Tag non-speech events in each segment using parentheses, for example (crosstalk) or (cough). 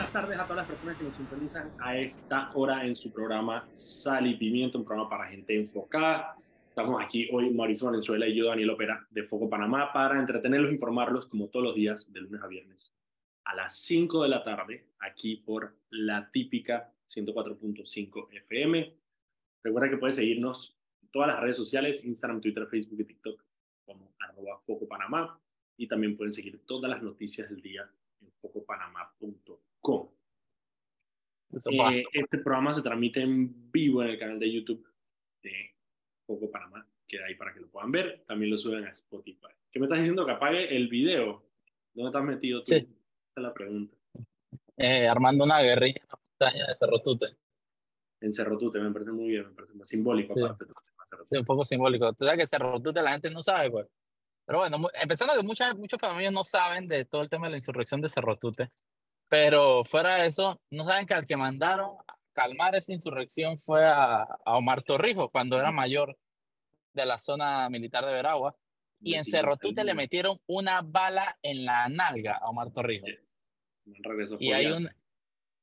buenas tardes a todas las personas que nos sintonizan a esta hora en su programa Sal y Pimiento, un programa para gente enfocada. Estamos aquí hoy Mauricio Valenzuela y yo, Daniel Opera, de Foco Panamá, para entretenerlos informarlos como todos los días, de lunes a viernes, a las 5 de la tarde, aquí por la típica 104.5 FM. Recuerda que puedes seguirnos en todas las redes sociales, Instagram, Twitter, Facebook y TikTok, como arroba Foco Panamá. Y también pueden seguir todas las noticias del día en focopanamá.com. Eh, este programa se transmite en vivo en el canal de YouTube de Foco Panamá. Queda ahí para que lo puedan ver. También lo suben a Spotify. ¿Qué me estás diciendo? Que apague el video. ¿Dónde estás metido tú? Sí. Esa es la pregunta. Eh, armando una guerrilla en la montaña de Cerro Tute. En Cerro Tute, me parece muy bien, me parece muy simbólico. Sí. aparte, Sí, un poco simbólico. Tú sabes que Cerro Tute la gente no sabe, pues. Pero bueno, empezando que muchas, muchos panameños no saben de todo el tema de la insurrección de Cerro Tute. Pero fuera de eso, no saben que al que mandaron a calmar esa insurrección fue a, a Omar Torrijos cuando era mayor de la zona militar de Veragua. Y en Cerro Tute le metieron una bala en la nalga a Omar Torrijos. Yes. Y hay un,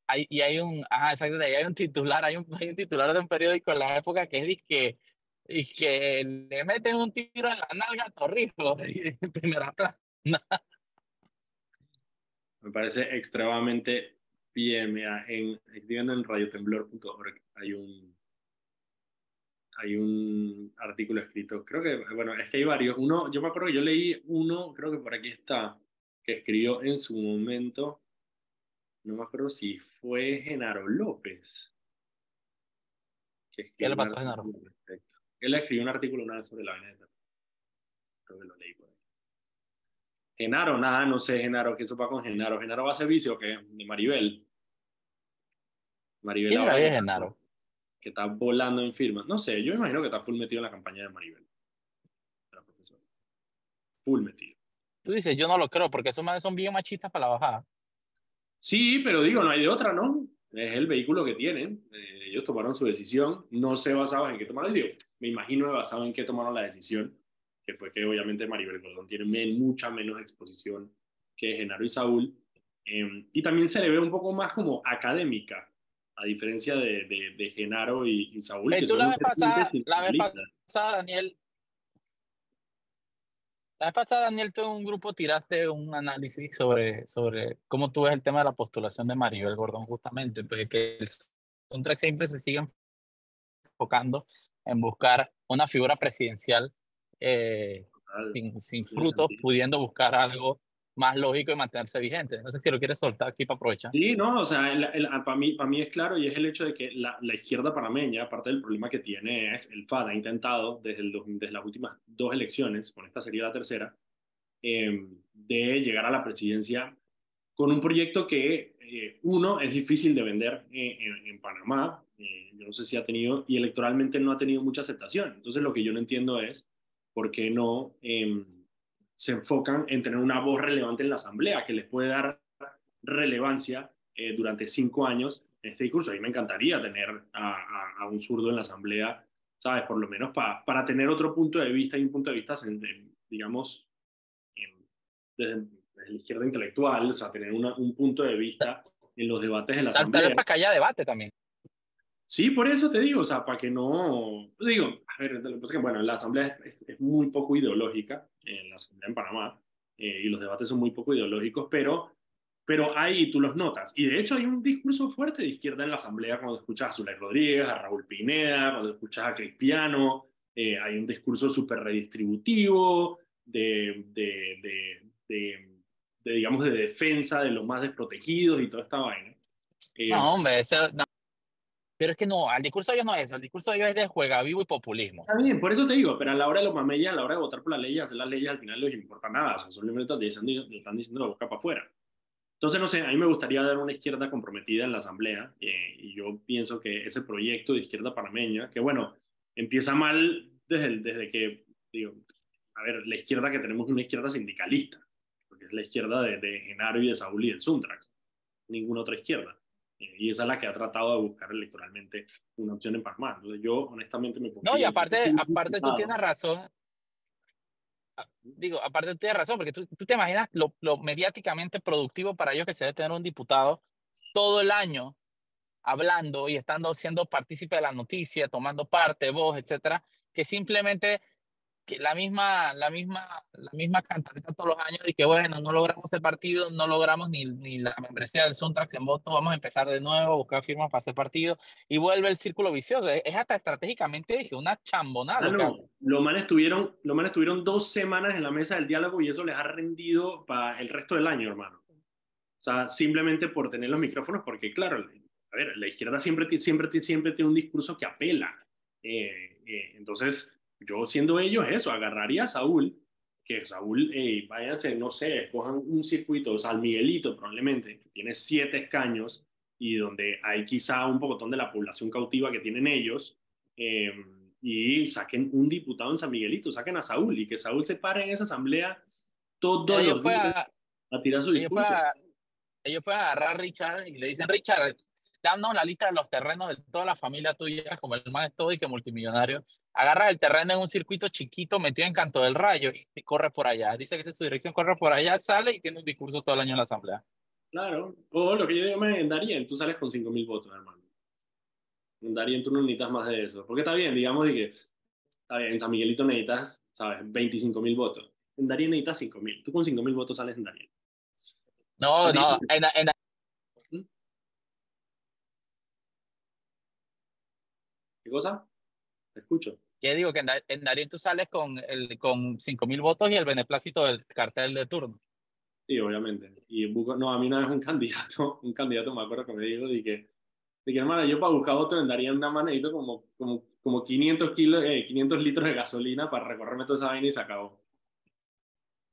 hay, y hay un, ajá, exacto, hay un titular, hay un, (laughs) hay un titular de un periódico en la época que es que, que le meten un tiro en la nalga a Torrijos (laughs) en primera plana. Me parece extremadamente bien. Mira, en, en radiotemblor.org hay un, hay un artículo escrito. Creo que, bueno, es que hay varios. Uno, yo me acuerdo que yo leí uno, creo que por aquí está, que escribió en su momento, no me acuerdo si fue Genaro López. que ¿Qué le pasó a Genaro? Él escribió un artículo una vez sobre la veneta. Creo que lo leí por ahí. Genaro, nada, no sé, Genaro, ¿qué eso va con Genaro? ¿Genaro va a ser vicio o qué? De Maribel. Maribel ¿Quién era que- Genaro? Que está volando en firmas. No sé, yo imagino que está full metido en la campaña de Maribel. de la profesora. Full metido. Tú dices, yo no lo creo, porque esos manes son bien machistas para la bajada. Sí, pero digo, no hay de otra, ¿no? Es el vehículo que tienen. Eh, ellos tomaron su decisión. No sé basado en qué tomaron. Digo, me imagino basado en qué tomaron la decisión, que fue que obviamente Maribel Gordón tiene mucha menos exposición que Genaro y Saúl. Eh, y también se le ve un poco más como académica, a diferencia de, de, de Genaro y, y Saúl. Eh, que tú son la vez pasada, la vez pasada, Daniel, la vez pasada, Daniel, tú en un grupo tiraste un análisis sobre, sobre cómo tú ves el tema de la postulación de Maribel Gordón, justamente, pues que el soundtrack siempre se sigue enfocando en buscar una figura presidencial eh, sin, sin frutos, pudiendo buscar algo más lógico y mantenerse vigente. No sé si lo quieres soltar aquí para aprovechar. Sí, no, o sea, el- el- para mí, para mí es claro y es el hecho de que la, la izquierda panameña, aparte del problema que tiene, es el FAD ha intentado desde, el desde las últimas dos elecciones, con esta sería la tercera, eh, de llegar a la presidencia con un proyecto que, eh, uno, es difícil de vender en, en- en Panamá, eh, yo no sé si ha tenido, y electoralmente no ha tenido mucha aceptación. Entonces, lo que yo no entiendo es por qué no em, se enfocan en tener una voz relevante en la Asamblea, que les puede dar relevancia eh, durante cinco años en este discurso. A mí me encantaría tener a, a- a un zurdo en la Asamblea, ¿sabes? Por lo menos pa- para tener otro punto de vista y un punto de vista, digamos, desde, desde la izquierda intelectual, o sea, tener una- un punto de vista en los debates de la Tal, tal Asamblea. vez para que haya debate también. Sí, por eso te digo, o sea, para que no, digo, a ver, lo que pasa es que, bueno, la asamblea es, es- muy poco ideológica, en la asamblea en Panamá, eh, y los debates son muy poco ideológicos, pero, pero ahí tú los notas. Y de hecho hay un discurso fuerte de izquierda en la asamblea cuando escuchas a Zulay Rodríguez, a Raúl Pineda, cuando escuchas a Cristiano, eh, hay un discurso súper redistributivo, de, de, de, de, digamos, de defensa de los más desprotegidos y toda esta vaina. Eh, No, hombre, no. Pero es que no, el discurso de ellos no es eso, el discurso de ellos es de juega vivo y populismo. Está bien, por eso te digo, pero a la hora de los mamellas, a la hora de votar por las leyes, hacer las leyes al final no les importa nada, o sea, simplemente están diciendo, le están diciendo la boca para afuera. Entonces, no sé, a mí me gustaría dar una izquierda comprometida en la Asamblea, eh, y yo pienso que ese proyecto de izquierda panameña, que bueno, empieza mal desde, el- desde que, digo, a ver, la izquierda que tenemos es una izquierda sindicalista, porque es la izquierda de, de Genaro y de Saúl y del Suntrax, ninguna otra izquierda. Eh, y esa es la que ha tratado de buscar electoralmente una opción en Panamá. Entonces yo honestamente me No, y aparte, aparte tú tienes razón. Ah, Digo, aparte tú tienes razón, porque tú, tú te imaginas lo, lo mediáticamente productivo para ellos que se debe tener un diputado todo el año hablando y estando siendo partícipe de la noticia, tomando parte, voz, etcétera, que simplemente que la misma, la misma, la misma cantareta todos los años y que bueno, no logramos el partido, no logramos ni, ni la membresía del Suntrax en voto, vamos a empezar de nuevo, buscar firmas para hacer partido y vuelve el círculo vicioso. Es hasta estratégicamente dije, una chambonada. lo, lo mal estuvieron, lo mal estuvieron dos semanas en la mesa del diálogo y eso les ha rendido para el resto del año, hermano. O sea, simplemente por tener los micrófonos, porque claro, a ver, la izquierda siempre, siempre, siempre tiene un discurso que apela. Eh, eh, entonces, yo siendo ellos eso, agarraría a Saúl, que Saúl, hey, váyanse, no sé, cojan un circuito, San Miguelito probablemente, que tiene siete escaños y donde hay quizá un pocotón de la población cautiva que tienen ellos, eh, y saquen un diputado en San Miguelito, saquen a Saúl y que Saúl se pare en esa asamblea todos los días a, tirar su discurso. Ellos pueden, agarrar a Richard y le dicen, Richard, danos la lista de los terrenos de toda la familia tuya, como el más y que multimillonario, agarra el terreno en un circuito chiquito metido en Canto del Rayo y corre por allá. Dice que esa es su dirección, corre por allá, sale y tiene un discurso todo el año en la asamblea. Claro, o lo que yo digo en Darien, tú sales con 5 mil votos, hermano. En Darien tú no necesitas más de eso. Porque está bien, digamos que está bien, en San Miguelito necesitas, ¿sabes? 25 mil votos. En Darien necesitas 5 mil. Tú con 5 mil votos sales en Darien. No, no, en, en, ¿Qué cosa? Te escucho. ¿Qué digo? Que en, Darien tú sales con, el, con 5.000 votos y el beneplácito del cartel de turno. Sí, obviamente. Y no, a mí no es un (laughs) candidato, un candidato me acuerdo que me dijo de que, de que hermano, yo para buscar votos en Darien una manito como, como, como 500, kilos, 500 eh, litros de gasolina para recorrerme toda esa vaina y se acabó.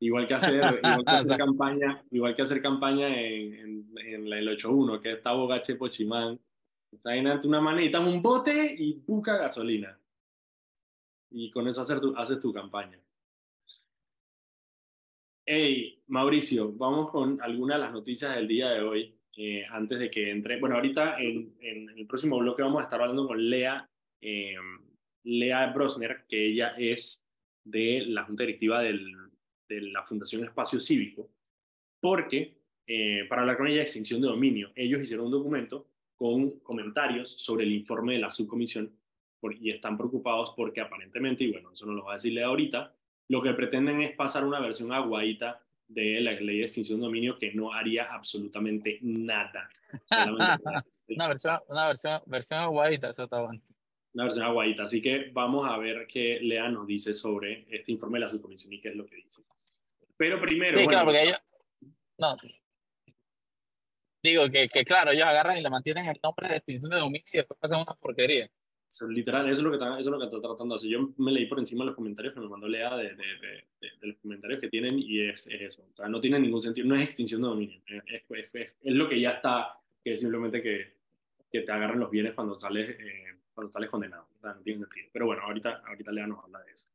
Igual que hacer, (laughs) igual que hacer campaña, igual que hacer campaña en, en, en el 8-1, que está Bogache Pochimán ante una manita, un bote y busca gasolina. Y con eso hacer tu, haces tu campaña. Hey, Mauricio, vamos con algunas de las noticias del día de hoy. Eh, antes de que entre. Bueno, ahorita en, el próximo bloque vamos a estar hablando con Lea, eh, Lea Brosner, que ella es de la Junta Directiva de la Fundación Espacio Cívico, porque eh, para hablar con ella de extinción de dominio, ellos hicieron un documento con comentarios sobre el informe de la subcomisión y están preocupados porque aparentemente, y bueno, eso no lo va a decirle ahorita, lo que pretenden es pasar una versión aguadita de la ley de extinción de dominio que no haría absolutamente nada. (laughs) una versión, una versión, versión aguadita, eso está bueno. Una versión aguadita. Así que vamos a ver qué Lea nos dice sobre este informe de la subcomisión y qué es lo que dice. Pero primero. Sí, claro, porque ellos. No, Digo que, que, claro, ellos agarran y le mantienen el nombre de extinción de dominio y después pasan una porquería. literal, eso es lo que está, eso es lo que está tratando hacer. Yo me leí por encima los comentarios que me mandó Lea de, de, de, de los comentarios que tienen y es, es, eso. O sea, no tiene ningún sentido, no es extinción de dominio. Es, es lo que ya está, que es simplemente que, que te agarran los bienes cuando sales, eh, cuando sales condenado. O sea, no tiene sentido. Pero bueno, ahorita, ahorita Lea nos habla de eso.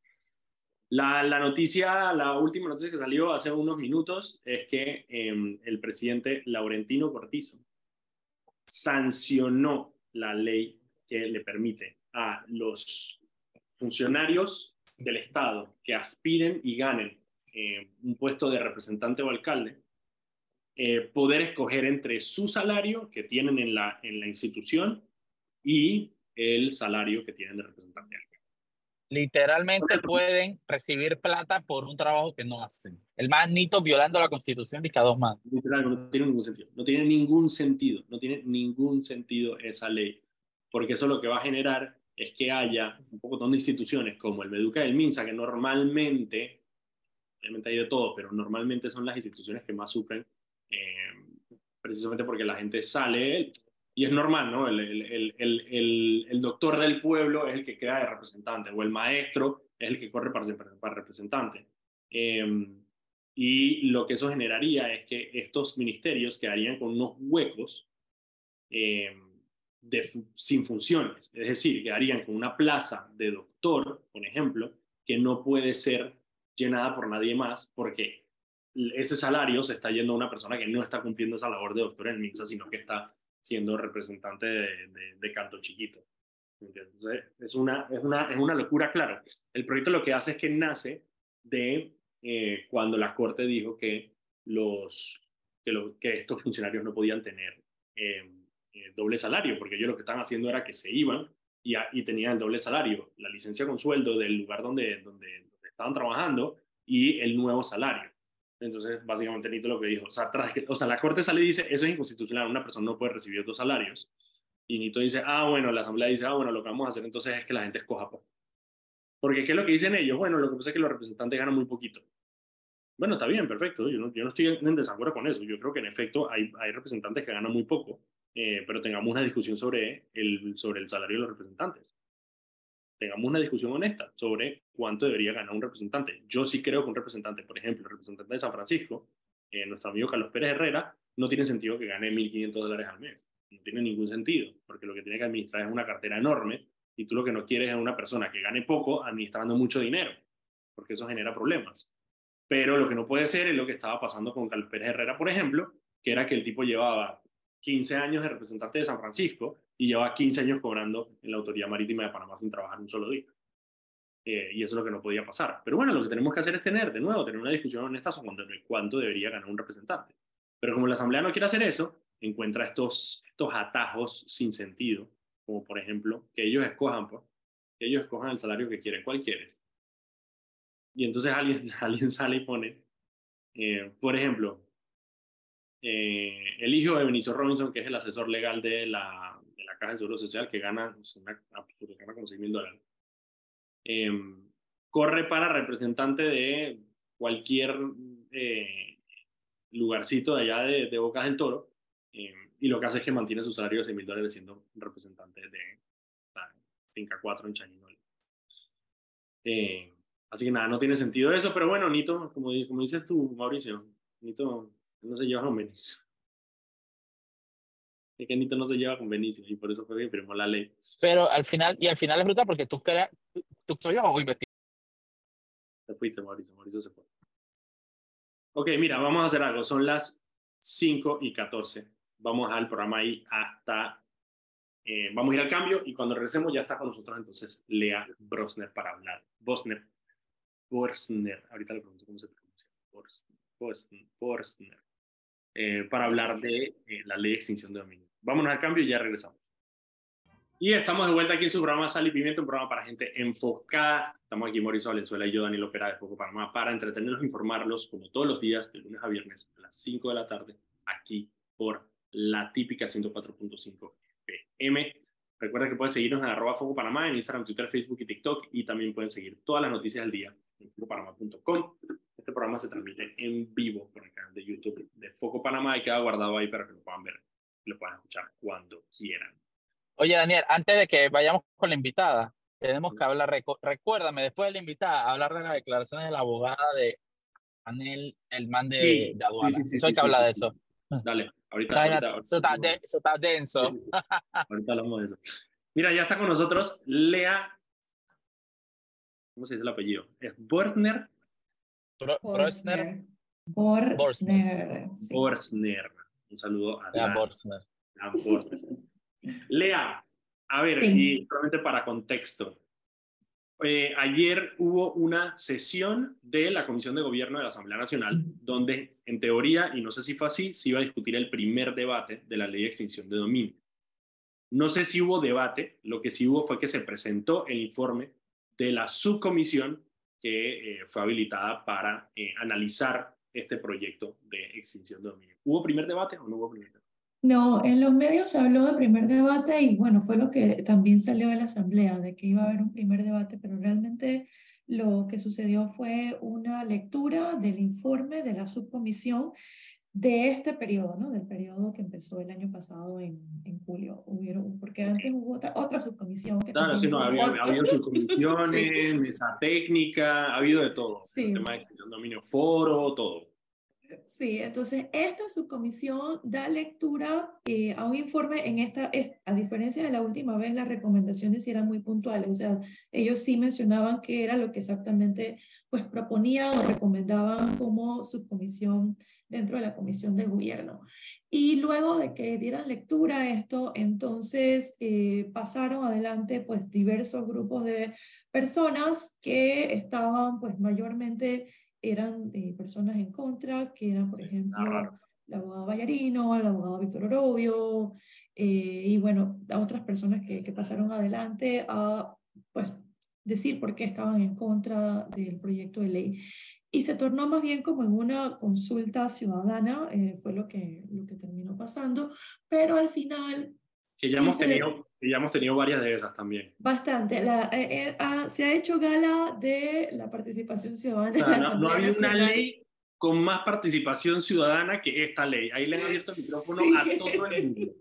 La, noticia, la última noticia que salió hace unos minutos es que eh, el presidente Laurentino Cortizo sancionó la ley que le permite a los funcionarios del Estado que aspiren y ganen eh, un puesto de representante o alcalde, eh, poder escoger entre su salario que tienen en la institución y el salario que tienen de representante literalmente pueden recibir plata por un trabajo que no hacen. El más nito violando la constitución de cada dos más. Literalmente, no tiene ningún sentido. No tiene ningún sentido. No tiene ningún sentido esa ley. Porque eso lo que va a generar es que haya un poco de instituciones como el Meduca y el MINSA, que normalmente, obviamente hay de todo, pero normalmente son las instituciones que más sufren, eh, precisamente porque la gente sale, y es normal, ¿no? El, el, el, el, doctor del pueblo es el que queda de representante, o el maestro es el que corre para, para representante. Em, y lo que eso generaría es que estos ministerios quedarían con unos huecos em, de, sin funciones, es decir, quedarían con una plaza de doctor, por ejemplo, que no puede ser llenada por nadie más porque ese salario se está yendo a una persona que no está cumpliendo esa labor de doctor en MINSA, sino que está siendo representante de, de, canto chiquito. Entonces, es una, es, una, es una locura, claro. El proyecto lo que hace es que nace de eh, cuando la Corte dijo que, los, que, que estos funcionarios no podían tener eh, eh, doble salario, porque ellos lo que estaban haciendo era que se iban y, y tenían el doble salario, la licencia con sueldo del lugar donde, donde, estaban trabajando y el nuevo salario. Entonces, básicamente, Nito lo que dijo, o sea, tras que, o sea, la Corte sale y dice, eso es inconstitucional, una persona no puede recibir dos salarios. Y Nito dice, ah, bueno, la Asamblea dice, ah, bueno, lo que vamos a hacer entonces es que la gente escoja. Pues". Porque, ¿qué es lo que dicen ellos? Bueno, lo que pasa es que los representantes ganan muy poquito. Bueno, está bien, perfecto. Yo no, yo no estoy en desacuerdo con eso. Yo creo que en efecto hay, hay representantes que ganan muy poco, eh, pero tengamos una discusión sobre el, sobre el salario de los representantes. Tengamos una discusión honesta sobre cuánto debería ganar un representante. Yo sí creo que un representante, por ejemplo, el representante de San Francisco, eh, nuestro amigo Carlos Pérez Herrera, no tiene sentido que gane 1.500 dólares al mes. No tiene ningún sentido, porque lo que tiene que administrar es una cartera enorme y tú lo que no quieres es una persona que gane poco administrando mucho dinero, porque eso genera problemas. Pero lo que no puede ser es lo que estaba pasando con Carlos Pérez Herrera, por ejemplo, que era que el tipo llevaba 15 años de representante de San Francisco y llevaba 15 años cobrando en la Autoridad Marítima de Panamá sin trabajar un solo día. Eh, y eso es lo que no podía pasar. Pero bueno, lo que tenemos que hacer es tener, de nuevo, tener una discusión honesta sobre cuánto debería ganar un representante. Pero como la Asamblea no quiere hacer eso, encuentra estos, estos atajos sin sentido, como por ejemplo que ellos escojan, pues, que ellos escojan el salario que quieren. ¿Cuál quieres? Y entonces alguien, (laughs) alguien sale y pone, eh, por ejemplo, eh, el hijo de Benicio Robinson, que es el asesor legal de la, de la Caja de Seguro Social, que gana, una, gana como 6 mil dólares, em, corre para representante de cualquier eh, lugarcito de allá de, de Bocas del Toro, em, y lo que hace es que mantiene su salario de 6 mil dólares siendo representante de Finca 4 en Chañinol. Eh, Así que nada, no tiene sentido eso, pero bueno, Nito, como, como dices tú, Mauricio, Nito no se lleva con Benicio. Es que Nito no se lleva con Benicio y por eso fue que firmó la ley. Pero al final, y al final es brutal porque tú creas, tú, tú soy yo o Te fuiste, Mauricio, Mauricio se fue. Ok, mira, vamos a hacer algo. Son las 5 y 14. Vamos al programa ahí hasta. Eh, vamos a ir al cambio y cuando regresemos ya está con nosotros entonces Lea Brosner para hablar. Bosner Borsner, ahorita le pregunto cómo se pronuncia, Borsner, eh, para hablar de eh, la ley de extinción de dominio. Vámonos al cambio y ya regresamos. Y estamos de vuelta aquí en su programa Sal y Pimiento, un programa para gente enfocada. Estamos aquí Mauricio Valenzuela y yo, Daniel Opera de Foco Panamá, para entretenerlos e informarlos, como todos los días, de lunes a viernes, a las 5 de la tarde, aquí por la típica 104.5 FM. Recuerda que pueden seguirnos en arroba Foco Panamá, en Instagram, Twitter, Facebook y TikTok, y también pueden seguir todas las noticias del día en focopanamá.com. Este programa se transmite en vivo por el canal de YouTube de Foco Panamá y queda guardado ahí para que lo puedan ver y lo puedan escuchar cuando quieran. Oye, Daniel, antes de que vayamos con la invitada, tenemos que hablar, recuérdame, después de la invitada, hablar de las declaraciones de la abogada de Anel, el man de, de aduana. Sí, sí, hay que hablar de eso. Dale, ahorita. eso, está eso, está denso. ahorita hablamos de eso. Mira, ya está con nosotros Lea ¿Cómo se dice el apellido? ¿Es Borsner? Borsner. Borsner. Borsner. Un saludo a Lea Borsner. Lea, a ver, y solamente para contexto. Eh, ayer hubo una sesión de la Comisión de Gobierno de la Asamblea Nacional, donde en teoría, y no sé si fue así, se iba a discutir el primer debate de la ley de extinción de dominio. No sé si hubo debate, lo que sí hubo fue que se presentó el informe de la subcomisión que eh, fue habilitada para eh, analizar este proyecto de extinción de dominio. ¿Hubo primer debate o no hubo primer debate? No, en los medios se habló de primer debate y bueno, fue lo que también salió de la asamblea, de que iba a haber un primer debate, pero realmente lo que sucedió fue una lectura del informe de la subcomisión de este periodo, ¿no? Del periodo que empezó el año pasado en, en julio. Hubieron, porque antes hubo otra, otra subcomisión. Que claro, sí, no, había, habido (laughs) subcomisiones, mesa técnica, ha habido de todo. Sí. El tema de dominio foro, todo. Sí, entonces esta subcomisión da lectura eh, a un informe en esta, a diferencia de la última vez, las recomendaciones eran muy puntuales, o sea, ellos sí mencionaban qué era lo que exactamente pues proponían o recomendaban como subcomisión dentro de la comisión de gobierno. Y luego de que dieran lectura a esto, entonces eh, pasaron adelante pues diversos grupos de personas que estaban pues mayormente eran eh, personas en contra, que eran por ejemplo la abogada Vallarino, el abogado Víctor Orobio, eh, y bueno, a otras personas que, que pasaron adelante a pues, decir por qué estaban en contra del proyecto de ley. Y se tornó más bien como en una consulta ciudadana, eh, fue lo que, lo que terminó pasando, pero al final... Que ya, hemos tenido, ya hemos tenido varias de esas también. Bastante. La, eh, ah, se ha hecho gala de la participación ciudadana. no, no había una ley con más participación ciudadana que esta ley. Ahí le han abierto el micrófono a todo el mundo.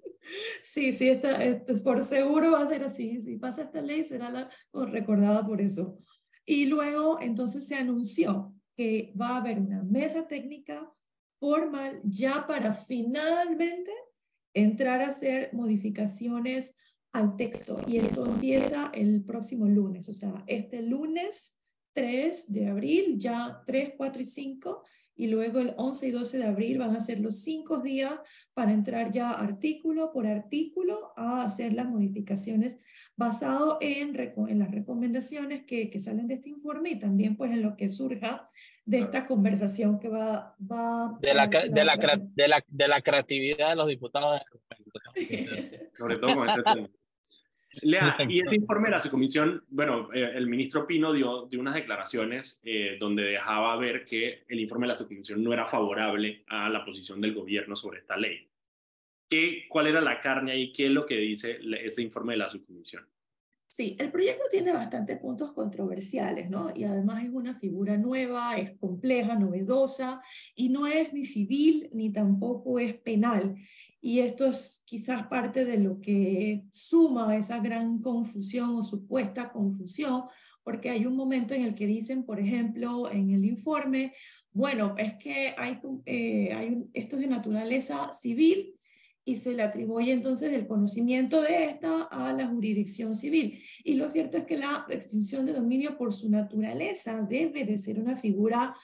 Sí, sí, está, por seguro va a ser así. Si pasa esta ley, será la, recordada por eso. Y luego, entonces, se anunció que va a haber una mesa técnica formal ya para finalmente entrar a hacer modificaciones al texto. Y esto empieza el próximo lunes, o sea, este lunes 3 de abril, ya 3, 4 y 5 y luego el 11 y 12 de abril van a ser los cinco días para entrar ya artículo por artículo a hacer las modificaciones basado en, en las recomendaciones que, que, salen de este informe y también pues en lo que surja de esta conversación que va, va de la, de la, de, la, de la creatividad de los diputados. (laughs) Sobre todo con este tema. Lea, y este informe de la subcomisión, bueno, eh, el ministro Pino dio, dio unas declaraciones eh, donde dejaba ver que el informe de la subcomisión no era favorable a la posición del gobierno sobre esta ley. ¿Qué, ¿Cuál era la carne y qué es lo que dice este informe de la subcomisión? Sí, el proyecto tiene bastantes puntos controversiales, ¿no? Y además es una figura nueva, es compleja, novedosa, y no es ni civil ni tampoco es penal. Y esto es quizás parte de lo que suma esa gran confusión o supuesta confusión, porque hay un momento en el que dicen, por ejemplo, en el informe, bueno, es que hay, eh, esto es de naturaleza civil y se le atribuye entonces el conocimiento de esta a la jurisdicción civil. Y lo cierto es que la extinción de dominio por su naturaleza debe de ser una figura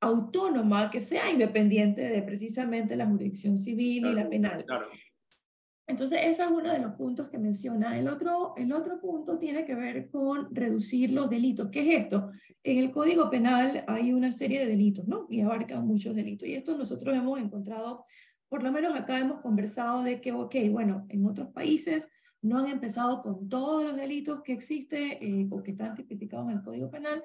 autónoma que sea independiente de precisamente la jurisdicción civil y la penal. Entonces, ese es uno de los puntos que menciona. El otro, el otro punto tiene que ver con reducir los delitos. ¿Qué es esto? En el Código Penal hay una serie de delitos, ¿no? Y abarca muchos delitos. Y esto nosotros hemos encontrado, por lo menos acá hemos conversado de que, ok, bueno, en otros países no han empezado con todos los delitos que existen eh, o que están tipificados en el Código Penal,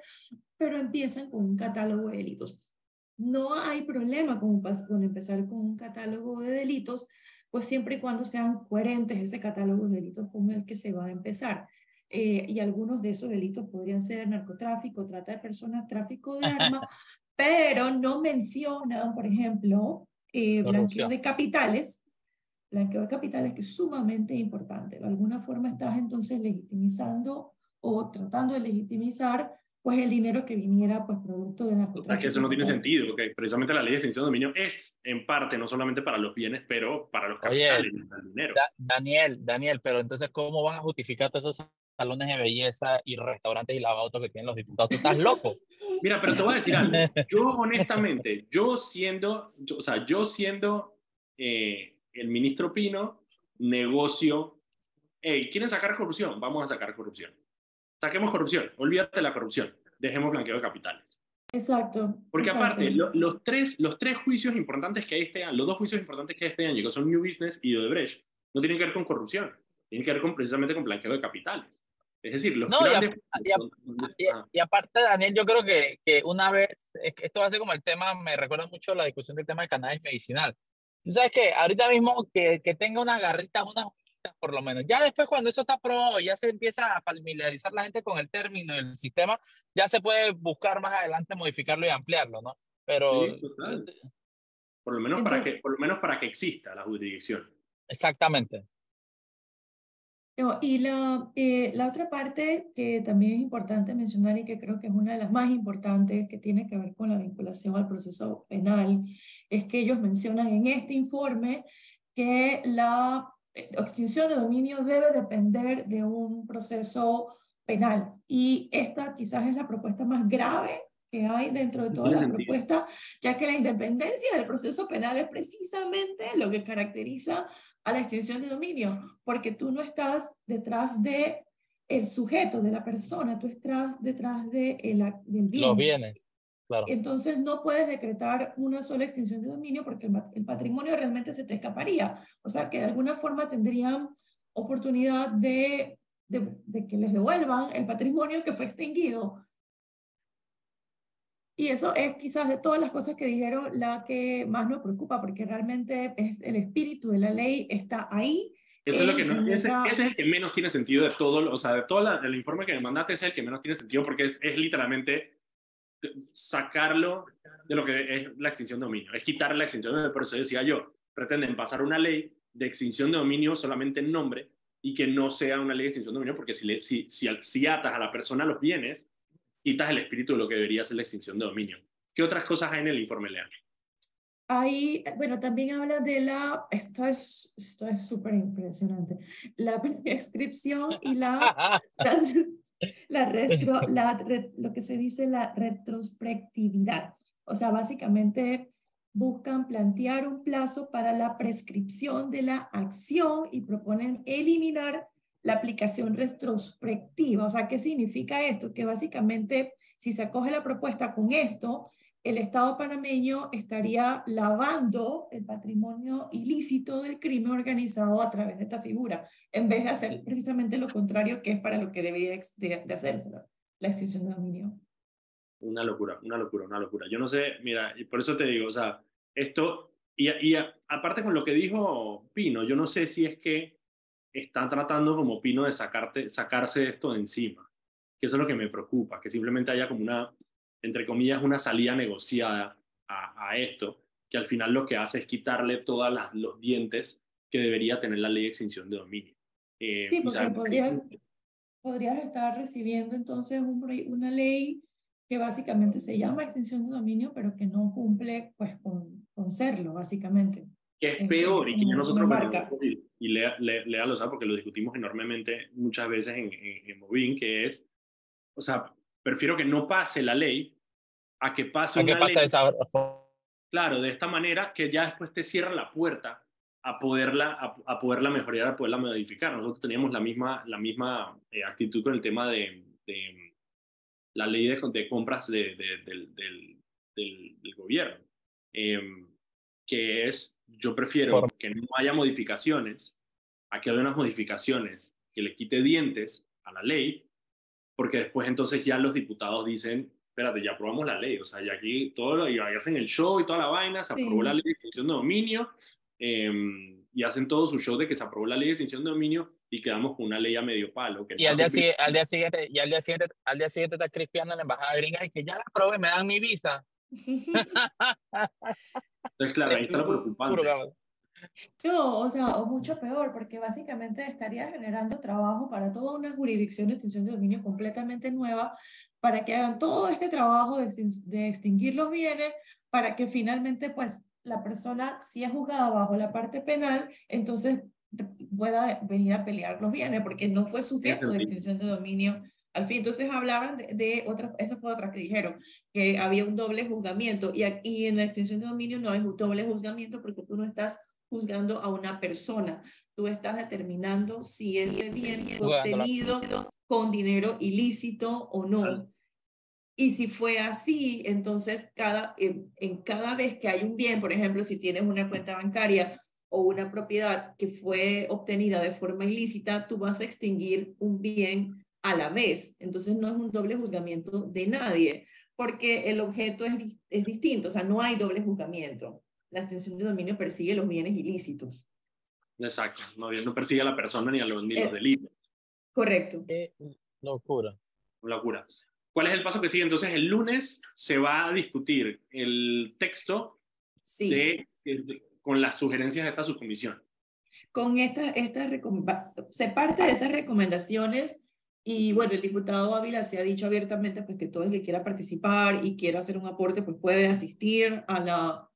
pero empiezan con un catálogo de delitos. No hay problema con, con empezar con un catálogo de delitos, pues siempre y cuando sean coherentes ese catálogo de delitos con el que se va a empezar. Eh, y algunos de esos delitos podrían ser narcotráfico, trata de personas, tráfico de (laughs) armas, pero no mencionan, por ejemplo, eh, blanqueo de capitales, blanqueo de capitales que es sumamente importante. De alguna forma estás entonces legitimizando o tratando de legitimizar pues el dinero que viniera pues producto de narcotráfico. que eso no tiene sentido, porque precisamente la ley de extinción de dominio es en parte no solamente para los bienes, pero para los capitales, el dinero. Daniel, Daniel, pero entonces ¿cómo van a justificar todos esos salones de belleza y restaurantes y lavautos que tienen los diputados? ¿Tú estás loco? (laughs) Mira, pero te voy a decir algo. Yo honestamente, yo siendo, o sea, yo siendo eh, el ministro Pino, negocio, hey, ¿quieren sacar corrupción? Vamos a sacar corrupción Saquemos corrupción, olvídate de la corrupción, dejemos blanqueo de capitales. Exacto. Porque aparte, los, tres, los tres juicios importantes que hay este año, los dos juicios importantes que hay este año, que son New Business y Odebrecht, no tienen que ver con corrupción, tienen que ver con, precisamente con blanqueo de capitales. Es decir, los no, y, aparte, Daniel, yo creo que, que una vez, esto va a ser como el tema, me recuerda mucho la discusión del tema de cannabis medicinal. Tú sabes que ahorita mismo que, que tenga unas garritas, unas por lo menos. Ya después cuando eso está probado, ya se empieza a familiarizar la gente con el término, el sistema, ya se puede buscar más adelante modificarlo y ampliarlo, ¿no? Pero... por, lo menos para que, por lo menos para que exista la jurisdicción. Exactamente. Y la, eh, la otra parte que también es importante mencionar y que creo que es una de las más importantes que tiene que ver con la vinculación al proceso penal es que ellos mencionan en este informe que la extinción de dominio debe depender de un proceso penal. Y esta quizás es la propuesta más grave que hay dentro de toda la propuesta, ya que la independencia del proceso penal es precisamente lo que caracteriza a la extinción de dominio, porque tú no estás detrás de el sujeto, de la persona, tú estás detrás de el, del bien. Los bienes. Claro. Entonces no puedes decretar una sola extinción de dominio porque el, el patrimonio realmente se te escaparía. O sea que de alguna forma tendrían oportunidad de, de, de que les devuelvan el patrimonio que fue extinguido. Y eso es quizás de todas las cosas que dijeron la que más nos preocupa, porque realmente es, el espíritu de la ley está ahí. Eso es lo que no, ese, ese, es el que menos tiene sentido de todo, o sea, de todo la, el informe que me mandaste es el que menos tiene sentido porque es, es literalmente sacarlo de lo que es la extinción de dominio, es quitar la extinción de dominio, por eso decía yo, pretenden pasar una ley de extinción de dominio solamente en nombre y que no sea una ley de extinción de dominio porque si, le, si, si, si atas a la persona los bienes, quitas el espíritu de lo que debería ser la extinción de dominio. ¿Qué otras cosas hay en el informe Leal? Ahí, bueno, también habla de la, esto es esto es súper impresionante, la prescripción y la, (laughs) la, retro, la, lo que se dice la retrospectividad. O sea, básicamente buscan plantear un plazo para la prescripción de la acción y proponen eliminar la aplicación retrospectiva. O sea, ¿qué significa esto? Que básicamente, si se acoge la propuesta con esto, el Estado panameño estaría lavando el patrimonio ilícito del crimen organizado a través de esta figura, en vez de hacer precisamente lo contrario, que es para lo que debería de, hacerse la extinción de dominio. Una locura, una locura, una locura. Yo no sé, mira, y por eso te digo, o sea, esto, y, y aparte con lo que dijo Pino, yo no sé si es que están tratando como Pino de sacarte, sacarse esto de encima, que eso es lo que me preocupa, que simplemente haya como una, entre comillas, una salida negociada a, a esto, que al final lo que hace es quitarle todos los dientes que debería tener la ley de extinción de dominio. Eh, sí, porque podrías, podrías estar recibiendo entonces un, una ley que básicamente se llama extinción de dominio, pero que no cumple pues con, con serlo, básicamente. Que es, peor y que ya nosotros y Lea, Lea, lo sabe porque lo discutimos enormemente muchas veces en, en, Movin, que es, o sea, prefiero que no pase la ley a que pase a que pase ley. Esa... Claro, de esta manera que ya después te cierra la puerta a poderla, a, a poderla mejorar, a poderla modificar. Nosotros teníamos la misma, la misma eh, actitud con el tema de, de la ley de, de compras de, del, del, del, gobierno, eh, que es yo prefiero que no haya modificaciones a que haya unas modificaciones que le quite dientes a la ley, porque después entonces ya los diputados dicen, espérate, ya aprobamos la ley, o sea, ya aquí todo lo, y hacen el show y toda la vaina, se aprobó la ley de extinción de dominio, eh, y hacen todo su show de que se aprobó la ley de extinción de dominio y quedamos con una ley a medio palo. Que y al día, siguiente, al día siguiente, y al día siguiente, al día siguiente está crispeando en la embajada gringa y que ya la aprobé, me dan mi visa. (laughs) (laughs) (laughs) Entonces, claro, ahí está lo preocupante. No, o sea, o mucho peor, porque básicamente estaría generando trabajo para toda una jurisdicción de extinción de dominio completamente nueva, para que hagan todo este trabajo de, de extinguir los bienes, para que finalmente, pues, la persona, si es juzgada bajo la parte penal, entonces pueda venir a pelear los bienes, porque no fue sujeto de extinción de dominio al fin, entonces hablaban de, de otra, esa fue otra que dijeron, que había un doble juzgamiento y, aquí en la extensión de dominio no hay un doble juzgamiento porque tú no estás juzgando a una persona, tú estás determinando si ese bien fue obtenido con dinero ilícito o no. Y si fue así, entonces cada, en, en, cada vez que hay un bien, por ejemplo, si tienes una cuenta bancaria o una propiedad que fue obtenida de forma ilícita, tú vas a extinguir un bien a la vez. Entonces no es un doble juzgamiento de nadie, porque el objeto es, es distinto, o sea, no hay doble juzgamiento. La extensión de dominio persigue los bienes ilícitos. Exacto, no, no persigue a la persona ni a los, ni los eh, delitos. Correcto. Qué locura. Locura. ¿Cuál es el paso que sigue? Entonces, el lunes se va a discutir el texto sí. de, con las sugerencias de esta subcomisión. Con esta, esta se parte de esas recomendaciones y bueno, el diputado Ávila se ha dicho abiertamente pues, que todo el que quiera participar y quiera hacer un aporte, pues puede asistir a, la,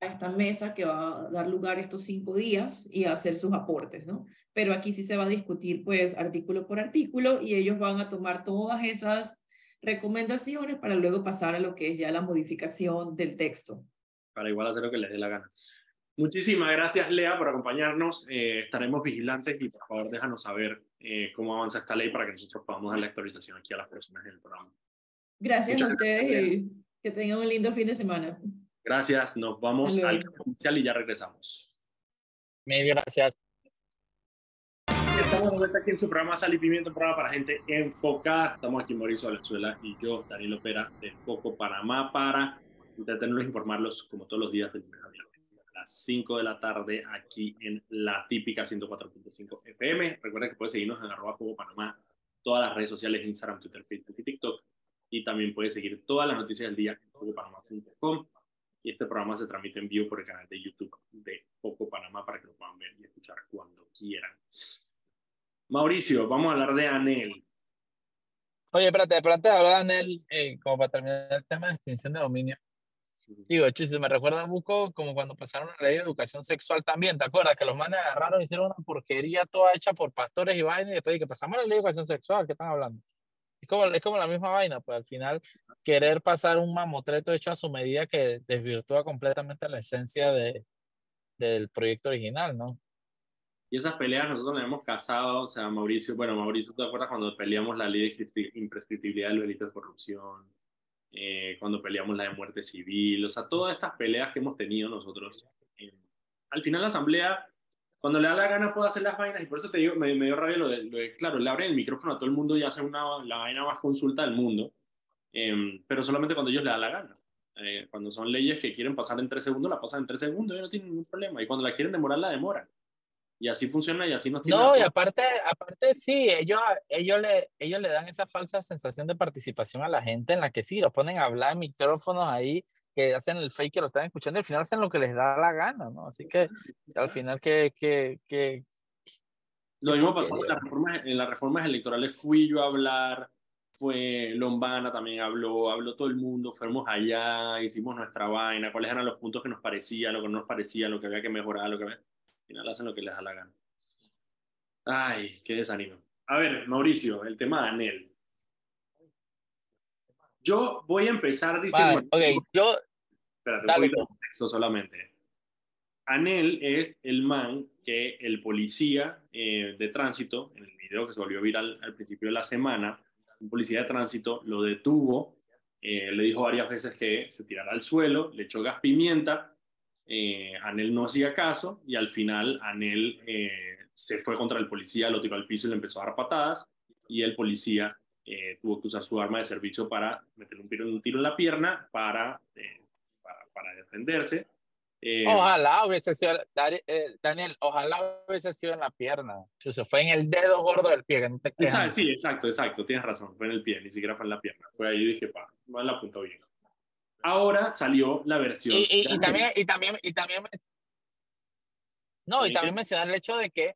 a esta mesa que va a dar lugar estos cinco días y hacer sus aportes, ¿no? Pero aquí sí se va a discutir pues artículo por artículo y ellos van a tomar todas esas recomendaciones para luego pasar a lo que es ya la modificación del texto. Para igual hacer lo que les dé la gana. Muchísimas gracias, Lea, por acompañarnos. Eh, estaremos vigilantes y por favor déjanos saber eh, cómo avanza esta ley para que nosotros podamos dar la actualización aquí a las personas en el programa. Gracias a ustedes Que tengan un lindo fin de semana. Gracias, nos vamos al comercial y ya regresamos. Mil gracias. Estamos de vuelta aquí en su programa Sal y Pimiento, un programa para gente enfocada. Estamos aquí Mauricio Valenzuela y yo, Daniel Opera, de Foco Panamá, para intentarnos informarlos como todos los días del lunes a viernes a las 5 de la tarde aquí en la típica 104.5 FM. Recuerden que pueden seguirnos en arroba Panamá, todas las redes sociales, Instagram, Twitter, Facebook y TikTok. Y también pueden seguir todas las noticias del día en focopanamá.com. Y este programa se transmite en vivo por el canal de YouTube de Foco Panamá para que lo puedan ver y escuchar cuando quieran. Mauricio, vamos a hablar de Anel. Oye, espérate, pero antes de hablar, Anel, eh, como para terminar el tema de extinción de dominio, digo, chiste, me recuerda un poco como cuando pasaron la ley de educación sexual también, ¿te acuerdas? Que los manes agarraron y hicieron una porquería toda hecha por pastores y vainas y después de que pasamos la ley de educación sexual, ¿qué están hablando? Es como, es como la misma vaina, pues al final querer pasar un mamotreto hecho a su medida que desvirtúa completamente la esencia de, del proyecto original, ¿no? Y esas peleas nosotros nos hemos casado, o sea, Mauricio, bueno, Mauricio, ¿te acuerdas cuando peleamos la ley de imprescri- imprescriptibilidad del delito de corrupción? Eh, cuando peleamos la de muerte civil, o sea, todas estas peleas que hemos tenido nosotros. eh, al final la asamblea, cuando le da la gana puede hacer las vainas, y por eso te digo, me, me dio rabia lo de, lo de- claro, le abren el micrófono a todo el mundo y hacen una, la vaina más consulta del mundo, eh, pero solamente cuando ellos le da la gana. Eh, cuando son leyes que quieren pasar en tres segundos, la pasan en tres segundos y no tienen ningún problema. Y cuando la quieren demorar, la demoran. Y así funciona y así nos tiene No, y aparte, aparte sí, ellos, ellos, le, ellos le dan esa falsa sensación de participación a la gente en la que sí, los ponen a hablar en micrófonos ahí, que hacen el fake que lo están escuchando y al final hacen lo que les da la gana, ¿no? Así que al final que, que, que Lo mismo pasó en las, reformas, en las reformas electorales. Fui yo a hablar, fue Lombana también habló, habló todo el mundo, fuimos allá, hicimos nuestra vaina, cuáles eran los puntos que nos parecía, lo que no nos parecía, lo que había que mejorar, lo que había... Al final hacen lo que les da la gana. Ay, qué desánimo. A ver, Mauricio, el tema de Anel. Yo voy a empezar diciendo... Vale, ok, yo, Espérate, Dale, un contexto solamente. Anel es el man que el policía eh, de tránsito, en el video que se volvió viral al principio de la semana, un policía de tránsito lo detuvo, eh, le dijo varias veces que se tirara al suelo, le echó gas pimienta, eh, Anel no hacía caso y al final Anel eh, se fue contra el policía, lo tiró al piso y le empezó a dar patadas y el policía eh, tuvo que usar su arma de servicio para meterle un tiro, un tiro en la pierna para, eh, para, para defenderse. Eh, ojalá hubiese sido, eh, Daniel, ojalá hubiese sido en la pierna, se fue en el dedo gordo del pie, no te quejas. sí, exacto, exacto, tienes razón, fue en el pie, ni siquiera fue en la pierna. Fue ahí y dije, pa, va la apuntó bien. Ahora salió la versión. Y, y, y también, y también, y también, no, y también mencionar el hecho de que,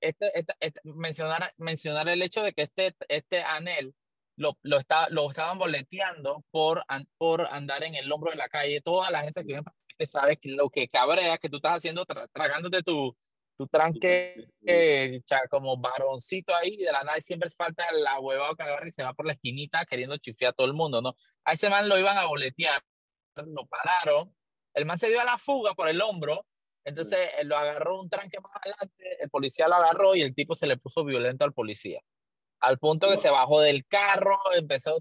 este, este- este- mencionar, mencionar el hecho de que este, este anel lo, lo, está, lo estaban boleteando por, por andar en el hombro de la calle. Toda la gente que en Panamá sabe que lo que cabrea que tú estás haciendo, tra- tragándote tu, tu tranque eh, como varoncito ahí, y de la nada siempre falta la hueva que agarra y se va por la esquinita queriendo chifiar a todo el mundo, ¿no? A ese man lo iban a boletear, lo pararon, el man se dio a la fuga por el hombro, entonces eh, lo agarró un tranque más adelante, el policía lo agarró y el tipo se le puso violento al policía, al punto que se bajó del carro, empezó,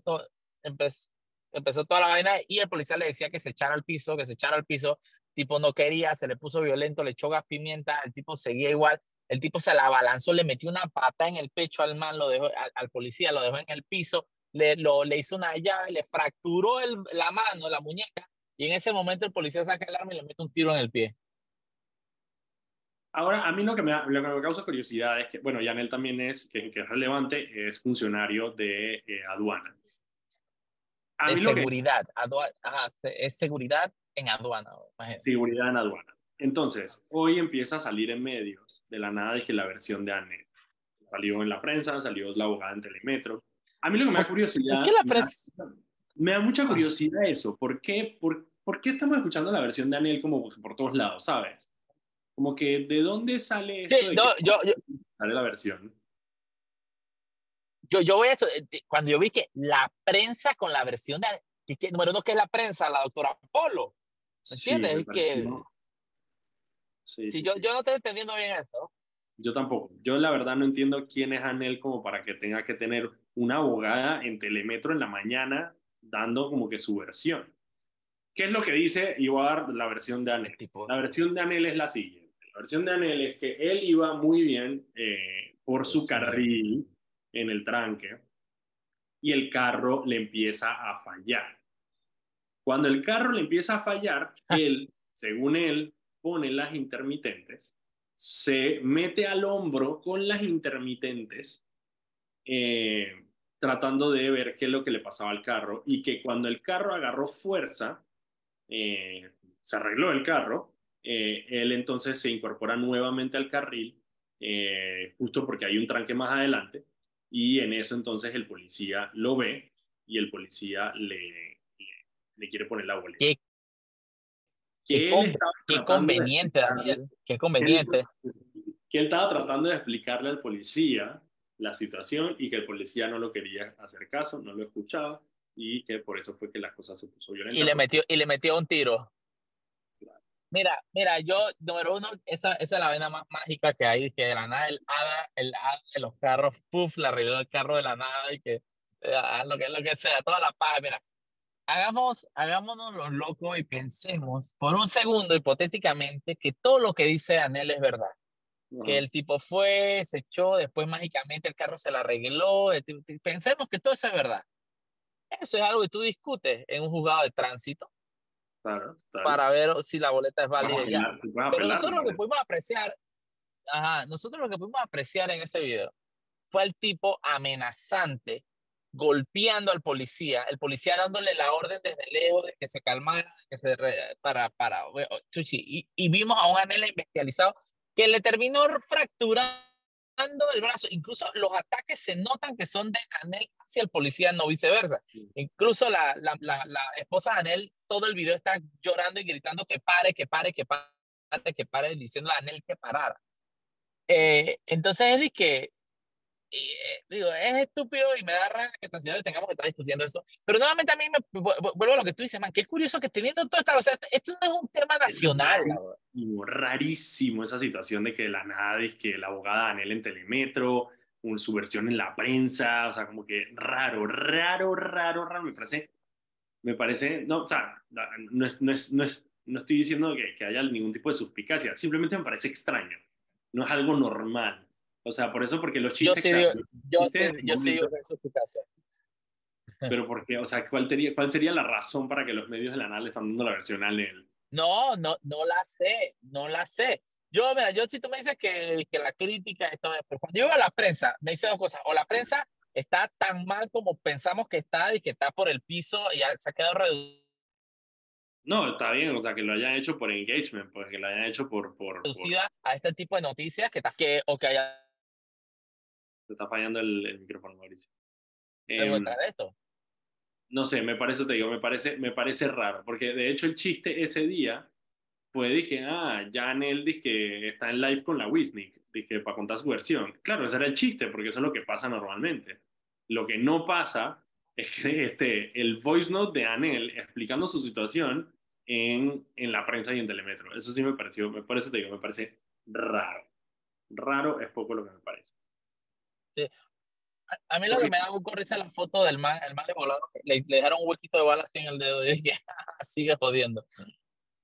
empezó, empezó toda la vaina y el policía le decía que se echara al piso, que se echara al piso, tipo no quería, se le puso violento, le echó gas pimienta, el tipo seguía igual, el tipo se la abalanzó, le metió una pata en el pecho al man, lo dejó, al, policía, lo dejó en el piso, le, lo, le hizo una llave, le fracturó la mano, la muñeca, y en ese momento el policía saca el arma y le mete un tiro en el pie. Ahora, a mí lo que, me, lo que me causa curiosidad es que, bueno, Yanel también es, que, que es relevante, es funcionario de eh, aduana. A De que- seguridad, ajá, se- es seguridad en aduana. imagínate. seguridad en aduana. Entonces, hoy empieza a salir en medios de la nada de que la versión de Anel salió en la prensa, salió la abogada en Telemetro. A mí lo que me da curiosidad, ¿Por qué la prensa? me da mucha Ah. curiosidad eso. ¿Por qué, por, por qué estamos escuchando la versión de Anel como por todos lados, sabes? Como que, ¿de dónde sale esto Sí, de no, que yo, yo, sale la versión? Yo, yo voy a eso. eh, Cuando yo vi que la prensa con la versión de. que- que- número uno, que es la prensa, la doctora Polo. Sí, entiendes? me Es que- pareció- Sí, Sí, sí, yo, sí. yo no estoy entendiendo bien eso. Yo tampoco. Yo la verdad no entiendo quién es Anel como para que tenga que tener una abogada en Telemetro en la mañana dando como que su versión. ¿Qué es lo que dice? Y voy a dar la versión de Anel. Tipo, La versión de Anel es la siguiente. La versión de Anel es que él iba muy bien eh, por su Sí. carril en el tranque y el carro le empieza a fallar. Cuando el carro le empieza a fallar, (laughs) él, según él, pone las intermitentes, se mete al hombro con las intermitentes, eh, tratando de ver qué es lo que le pasaba al carro y que cuando el carro agarró fuerza, eh, se arregló el carro, eh, él entonces se incorpora nuevamente al carril, eh, justo porque hay un tranque más adelante, y en eso entonces el policía lo ve y el policía le, le, le quiere poner la boleta. Qué- qué, de conveniente, Daniel. Qué conveniente. que él estaba tratando de explicarle al policía la situación y que el policía no lo quería hacer caso, no lo escuchaba y que por eso fue que las cosas se puso violentas. Y le metió, y le metió un tiro. Mira, mira, yo, número uno, esa, esa es la vena más mágica que hay, que de la nada el hada, el hada de los carros, puff, le arregló el carro de la nada y que eh, haz lo que, lo que sea, toda la paz. Mira, hagamos, hagámonos los locos y pensemos por un segundo, hipotéticamente, que todo lo que dice Anel es verdad. Que el tipo fue, se echó, después mágicamente el carro se le arregló. el tipo- pensemos que todo eso es verdad. Eso es algo que tú discutes en un juzgado de tránsito Claro, para ver si la boleta es válida ya. apelar, tú puedes Pero apelar, nosotros lo que pudimos apreciar, ajá, nosotros lo que pudimos apreciar en ese video fue el tipo amenazante, golpeando al policía, el policía dándole la orden desde lejos de que se calmara, que se re- para, para, chuchi, y, y vimos a un anel investializado que le terminó fracturando el brazo. Incluso los ataques se notan que son de Anel hacia el policía, no viceversa. Sí. Incluso la, la, la, la esposa de Anel, todo el video está llorando y gritando que pare, que pare, que pare, que pare, diciendo a Anel que parara. Eh, entonces es de que, eh, digo, es estúpido y me da rabia que tan siquiera tengamos que estar discutiendo eso. Pero nuevamente a mí me vu- vu- vuelvo a lo que tú dices, man, qué curioso que teniendo todo esta, o sea, esto- no es un tema nacional. rarísimo, rarísimo esa situación de que de la nada es que la abogada Anel en Telemetro, un- su versión en la prensa, o sea, como que raro, raro, raro, raro, me parece, me parece, no, o sea, no, es, no, es, no, es, no estoy diciendo que, que haya ningún tipo de suspicacia, simplemente me parece extraño, no es algo normal. O sea, por eso, porque los Yo chistes... sí que digo, yo chistes sí, en yo sí digo momentos- que eso es eficacia. (laughs) Pero porque, o sea, ¿cuál, tería, ¿cuál sería la razón para que los medios de la nada le están dando la versión a Anel? No, no, no la sé, no la sé. Yo, mira, yo si tú me dices que, que la crítica, esto es, pero cuando yo veo a la prensa, me dice dos cosas, o la prensa está tan mal como pensamos que está y que está por el piso y ya se ha quedado redu- No, está bien, o sea, que lo hayan hecho por engagement, pues que lo hayan hecho por... por, por reducida a este tipo de noticias que, está, que o que haya te está fallando el, el micrófono, Mauricio. detrás de esto. no sé, me parece, te digo, me parece, me parece raro, porque de hecho el chiste ese día fue que, ah, ya Anel dice que está en live con la Wisnik, que para contar su versión. Claro, ese era el chiste, porque eso es lo que pasa normalmente. Lo que no pasa es que este, el voice note de Anel explicando su situación en, en la prensa y en Telemetro. Eso sí me pareció, me parece, te digo, me parece raro. Raro es poco lo que me parece. A, a mí lo que me da un risa es la foto del man, el man le volaron, le, le dejaron un huequito de bala así en el dedo y dije, (laughs) sigue jodiendo.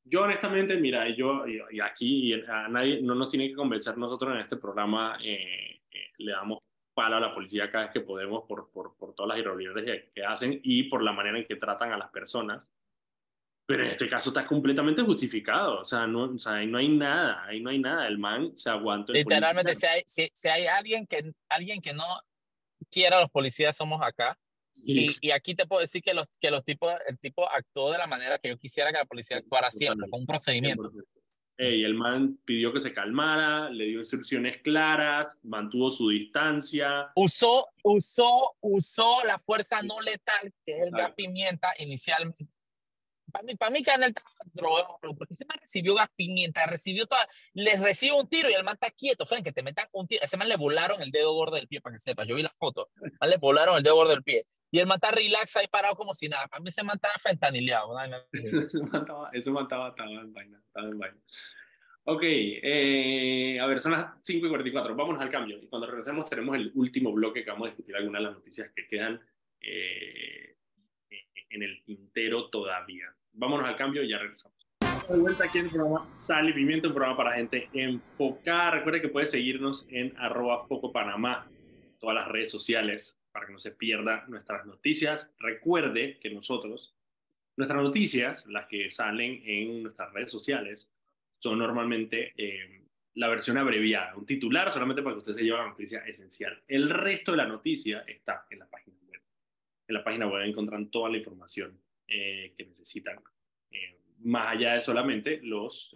Yo honestamente, mira, yo y, aquí y a nadie no nos tiene que convencer nosotros en este programa, eh, eh, le damos palo a la policía cada vez que podemos por, por, por todas las irregularidades que hacen y por la manera en que tratan a las personas. Pero en este caso está completamente justificado, o sea, no, o sea, ahí no hay nada, ahí no hay nada, el man se aguantó. el Literalmente, si hay, si, si hay alguien, que, alguien que no quiera a los policías, somos acá. Y, y aquí te puedo decir que los, que los tipos, el tipo actuó de la manera que yo quisiera que la policía actuara siempre, con un procedimiento. 100%. Ey, el man pidió que se calmara, le dio instrucciones claras, mantuvo su distancia, Usó, usó, usó la fuerza no letal, que es el gas pimienta inicialmente. Para mí, para mí que Anel estaba drogado, porque ese man recibió gas pimienta, recibió toda, les recibe un tiro y el man está quieto, Fren, que te metan un tiro. Ese man le volaron el dedo gordo del pie, para que sepas. Yo vi la foto. Man le volaron el dedo gordo del pie. Y el man está relax ahí parado como si nada. Para mí ese man estaba fentanileado. ¿no? (laughs) eso mataba, eso mataba, estaba en vaina, estaba en vaina. Ok, eh, a ver, son las 5 y 44, vámonos al cambio. Y cuando regresemos tenemos el último bloque que vamos a discutir algunas de las noticias que quedan eh, en el tintero todavía. Vámonos al cambio y ya regresamos. De vuelta aquí en el programa Sal y Pimiento, un programa para gente enfocada. Recuerde que puede seguirnos en arroba Panamá, todas las redes sociales, para que no se pierda nuestras noticias. Recuerde que nosotros, nuestras noticias, las que salen en nuestras redes sociales, son normalmente eh, la versión abreviada, un titular solamente para que usted se lleve la noticia esencial. El resto de la noticia está en la página web. En la página web encuentran toda la información eh, que necesitan, eh, más allá de solamente los,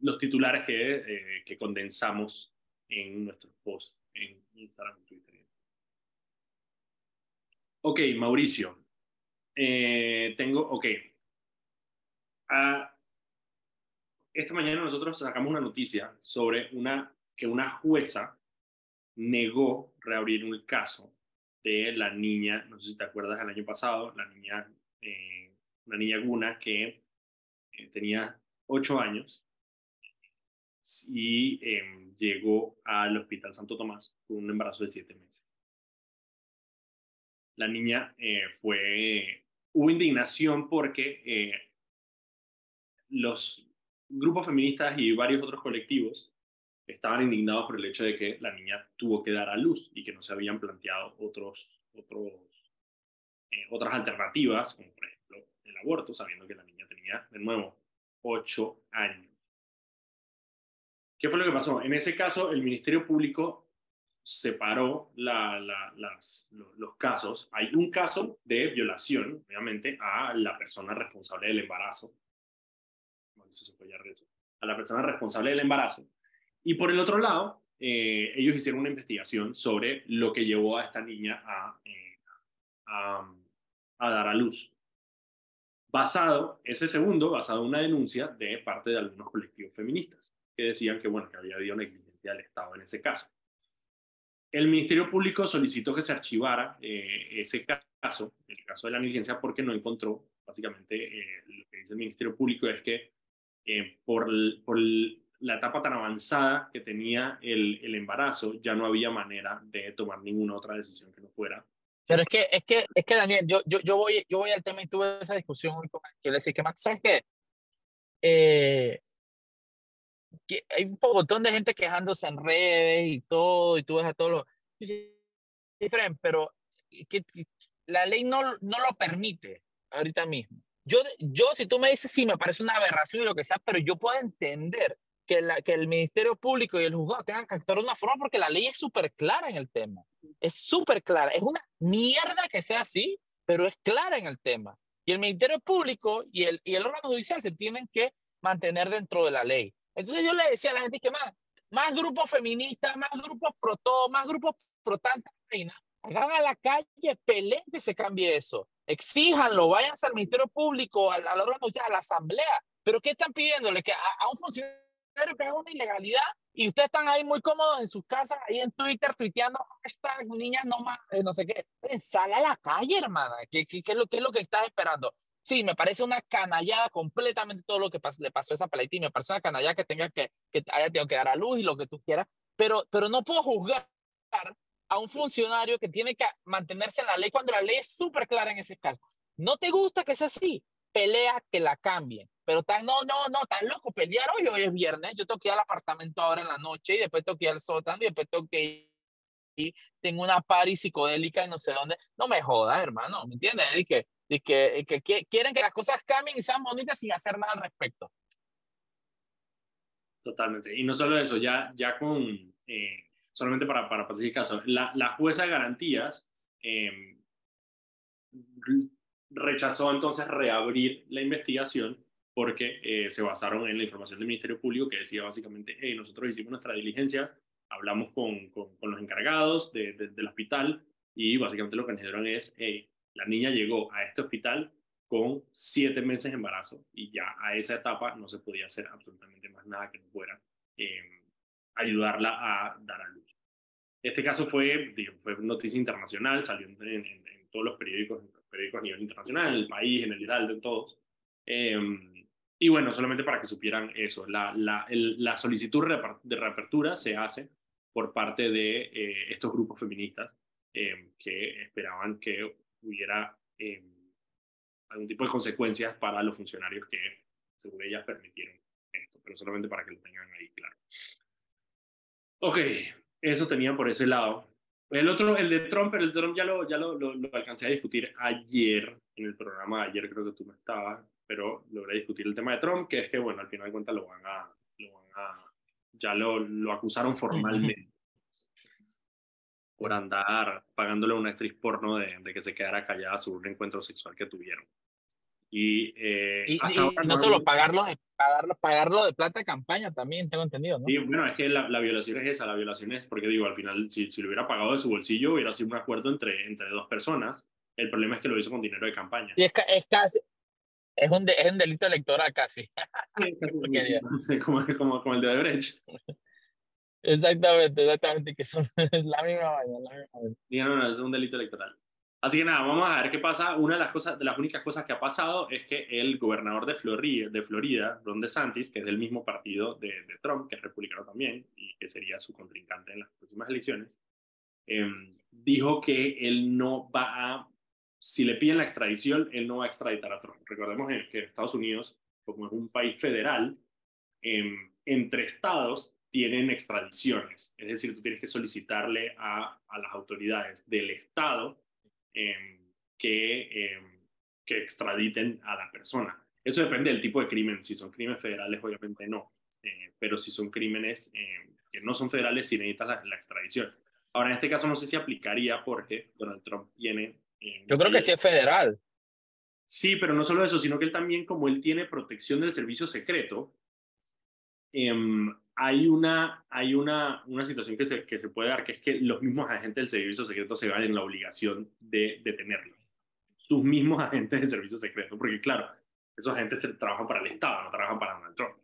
los, titulares que, que condensamos en nuestros posts en Instagram y Twitter. Ok, Mauricio. tengo, ok. Ah, esta mañana nosotros sacamos una noticia sobre una, que una jueza negó reabrir un caso de la niña, no sé si te acuerdas el año pasado, la niña, eh, una niña Guna que eh, tenía ocho años y em, llegó al Hospital Santo Tomás con un embarazo de siete meses. La niña eh, fue, hubo indignación porque los grupos feministas y varios otros colectivos estaban indignados por el hecho de que la niña tuvo que dar a luz y que no se habían planteado otros, otros, eh, otras alternativas, como por ejemplo el aborto, sabiendo que la niña tenía, de nuevo, ocho años. ¿Qué fue lo que pasó? En ese caso, el Ministerio Público separó la, las, los casos. Hay un caso de violación, obviamente, a la persona responsable del embarazo, a la persona responsable del embarazo. Y por el otro lado, eh, ellos hicieron una investigación sobre lo que llevó a esta niña a, eh, a, dar a luz. Basado, ese segundo, basado en una denuncia de parte de algunos colectivos feministas, que decían que, bueno, que había habido negligencia del Estado en ese caso. El Ministerio Público solicitó que se archivara eh, ese caso, el caso de la negligencia, porque no encontró, básicamente, lo que dice el Ministerio Público es que eh, por, por, la etapa tan avanzada que tenía el, el, embarazo, ya no había manera de tomar ninguna otra decisión que no fuera. Pero es que, es que, es que Daniel, yo, yo, yo, voy, yo voy al tema y tuve esa discusión hoy con que le decía que ¿sabes qué? Eh, que hay un montón de gente quejándose en redes y todo, y tú ves a todos los... Pero que, la ley no, no lo permite ahorita mismo. Yo, yo, si tú me dices, sí, me parece una aberración y lo que sea, pero yo puedo entender que, la, que el Ministerio Público y el juzgado tengan que actuar de una forma porque la ley es súper clara en el tema. Es súper clara. Es una mierda que sea así, pero es clara en el tema. Y el Ministerio Público y el, y el órgano judicial se tienen que mantener dentro de la ley. Entonces yo le decía a la gente que más, más grupos feministas, más grupos pro todo, más grupos pro tanta reina, hagan a la calle, peleen que se cambie eso exíjanlo, váyanse al Ministerio Público, a, la, a la Asamblea. ¿Pero qué están pidiéndole? Que a, un funcionario que haga una ilegalidad y ustedes están ahí muy cómodos en sus casas, ahí en Twitter, tuiteando, hashtag niñas no más, eh, no sé qué. Sale a la calle, hermana. ¿Qué, qué, qué, es lo, ¿Qué es lo que estás esperando? Sí, me parece una canallada completamente todo lo que le pasó a esa peladita y me parece una canallada que tenga que, que haya tenido que dar a luz y lo que tú quieras, pero, pero no puedo juzgar a un funcionario que tiene que mantenerse en la ley cuando la ley es súper clara en ese caso. No te gusta que sea así, pelea que la cambien. Pero tan, no, no, no, tan loco, pelear hoy, hoy es viernes, yo tengo que ir al apartamento ahora en la noche y después tengo que ir al sótano y después tengo que ir, tengo una party psicodélica y no sé dónde. No me jodas, hermano, ¿me entiendes? Y que, y que, que, quieren que las cosas cambien y sean bonitas sin hacer nada al respecto. Totalmente. Y no solo eso, ya, ya con... Eh, solamente para, para caso, la, la jueza de garantías em, rechazó entonces reabrir la investigación porque eh, se basaron en la información del Ministerio Público que decía básicamente, hey, nosotros hicimos nuestra diligencia, hablamos con, con, los encargados de, del hospital y básicamente lo que nos dijeron es, hey, la niña llegó a este hospital con siete meses de embarazo y ya a esa etapa no se podía hacer absolutamente más nada que no fuera eh, ayudarla a dar a luz. Este caso fue, fue noticia internacional, salió en, todos los periódicos a nivel internacional, en el país, en el Heraldo, en todos. Em, y bueno, solamente para que supieran eso, la, la, la solicitud de reapertura se hace por parte de eh, estos grupos feministas em, que esperaban que hubiera em, algún tipo de consecuencias para los funcionarios que, según ellas, permitieron esto, pero solamente para que lo tengan ahí claro. Ok, eso tenía por ese lado. El otro, el de Trump, el de Trump ya lo, ya lo, lo, alcancé a discutir ayer, en el programa ayer creo que tú no estabas, pero logré discutir el tema de Trump, que es que, bueno, al final de cuentas lo van a, lo van a ya lo, lo acusaron formalmente por andar pagándole a una actriz porno de, de, que se quedara callada sobre un encuentro sexual que tuvieron. Y, eh, y, no solo pagarlo, pagarlo, pagarlo de plata de campaña también, tengo entendido, ¿no? Sí, bueno, es que la, la, violación es esa, la violación es, porque digo, al final, si, si lo hubiera pagado de su bolsillo, hubiera sido un acuerdo entre, entre dos personas. El problema es que lo hizo con dinero de campaña. Y es, es casi, es un, de, es un delito electoral casi. (laughs) como, como, como el de Brecht. Exactamente, exactamente, que son (laughs) la misma vaina. La misma No, no, es un delito electoral. Así que nada, vamos a ver qué pasa. Una de las cosas, de las únicas cosas que ha pasado es que el gobernador de Florida, de Florida Ron DeSantis, que es del mismo partido de, Trump, que es republicano también y que sería su contrincante en las próximas elecciones, eh, dijo que él no va a, si le piden la extradición, él no va a extraditar a Trump. Recordemos que Estados Unidos, como es un país federal, eh, entre estados tienen extradiciones. Es decir, tú tienes que solicitarle a las autoridades del estado Em, que, em, que extraditen a la persona. Eso depende del tipo de crimen. Si son crímenes federales, obviamente no. Eh, pero si son crímenes em, que no son federales, sí necesitas la, extradición. Ahora, en este caso no sé si aplicaría porque Donald Trump tiene... Yo creo que sí es federal. Sí, pero no solo eso, sino que él también, como él tiene protección del servicio secreto, hay una, hay una, una situación que se, que se puede dar, que es que los mismos agentes del servicio secreto se van en la obligación de detenerlo. Sus mismos agentes del servicio secreto, porque claro, esos agentes trabajan para el Estado, no trabajan para Donald Trump.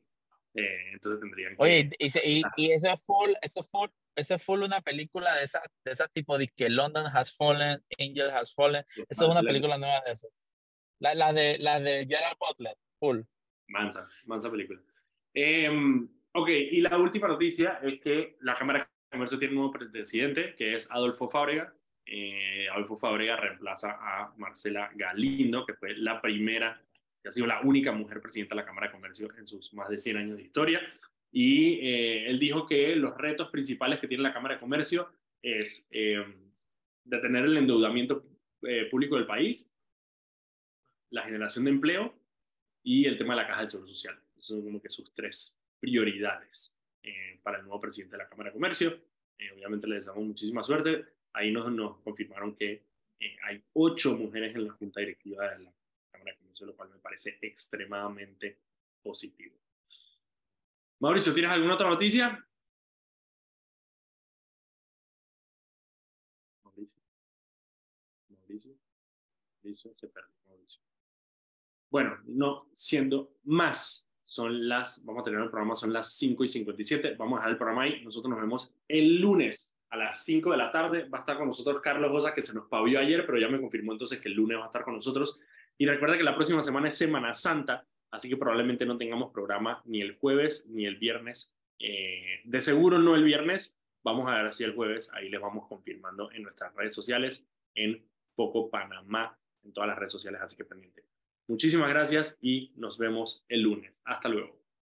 Eh, entonces tendrían que... Oye, y, y, y ese es full, eso full, ese full una película de esa, de esa tipo de que London has fallen, Angel has fallen. Eso es una película nueva de eso. La, la, de, la de Gerald Butler, full. Mansa, mansa película. Eh, Ok, y la última noticia es que la Cámara de Comercio tiene un nuevo presidente, que es Adolfo Fábrega. Eh, Adolfo Fábrega reemplaza a Marcela Galindo, que fue la primera, que ha sido la única mujer presidenta de la Cámara de Comercio en sus más de 100 años de historia. Y eh, él dijo que los retos principales que tiene la Cámara de Comercio es eh, detener el endeudamiento público del país, la generación de empleo y el tema de la caja del Seguro Social. Esos son como que sus tres prioridades eh, para el nuevo presidente de la Cámara de Comercio. Eh, obviamente les deseamos muchísima suerte. Ahí nos, nos confirmaron que eh, hay ocho mujeres en la junta directiva de la Cámara de Comercio, lo cual me parece extremadamente positivo. Mauricio, ¿tienes alguna otra noticia? Mauricio. Mauricio. Mauricio se perdió. Mauricio. Bueno, no siendo más son las, vamos a tener el programa, son las 5 y 57, vamos a dejar el programa ahí, nosotros nos vemos el lunes a las 5 de la tarde, va a estar con nosotros Carlos Rosa, que se nos pavió ayer, pero ya me confirmó entonces que el lunes va a estar con nosotros, y recuerda que la próxima semana es Semana Santa, así que probablemente no tengamos programa ni el jueves ni el viernes, eh, de seguro no el viernes, vamos a ver si el jueves, ahí les vamos confirmando en nuestras redes sociales, en Foco Panamá, en todas las redes sociales, así que pendiente. Muchísimas gracias y nos vemos el lunes. Hasta luego.